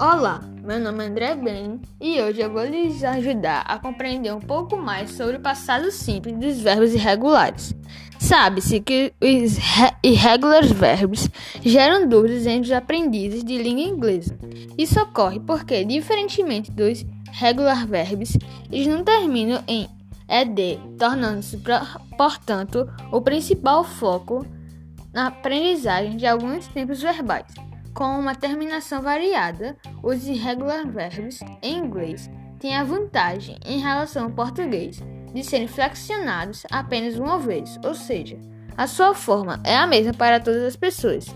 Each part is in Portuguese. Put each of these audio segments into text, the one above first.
Olá, meu nome é André Ben e hoje eu vou lhes ajudar a compreender um pouco mais sobre o passado simples dos verbos irregulares. Sabe-se que os irregulares verbos geram dúvidas entre os aprendizes de língua inglesa. Isso ocorre porque, diferentemente dos regular verbs, eles não terminam em ed, tornando-se, portanto, o principal foco na aprendizagem de alguns tempos verbais. Com uma terminação variada, os irregular verbs em inglês têm a vantagem, em relação ao português, de serem flexionados apenas uma vez, ou seja, a sua forma é a mesma para todas as pessoas.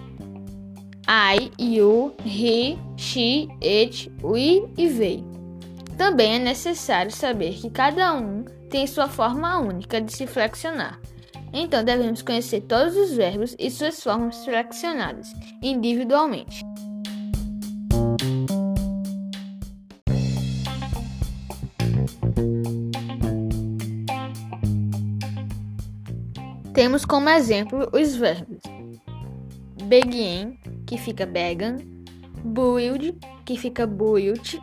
I, you, he, she, it, we e they. Também é necessário saber que cada um tem sua forma única de se flexionar. Então devemos conhecer todos os verbos e suas formas flexionadas individualmente. Temos como exemplo os verbos begin, que fica began, build, que fica built,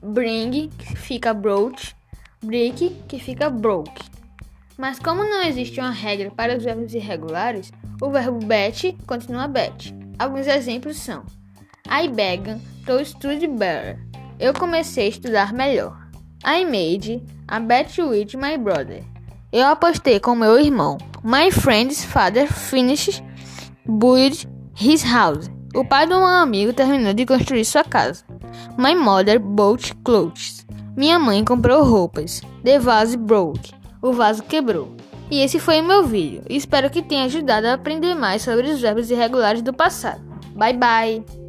bring, que fica brought, break, que fica broke. Mas como não existe uma regra para os verbos irregulares, o verbo bet continua bet. Alguns exemplos são: I began to study better. Eu comecei a estudar melhor. I made a bet with my brother. Eu apostei com meu irmão. My friend's father finished build his house. O pai do meu amigo terminou de construir sua casa. My mother bought clothes. Minha mãe comprou roupas. The vase broke o vaso quebrou. E esse foi o meu vídeo. Espero que tenha ajudado a aprender mais sobre os verbos irregulares do passado. Bye bye!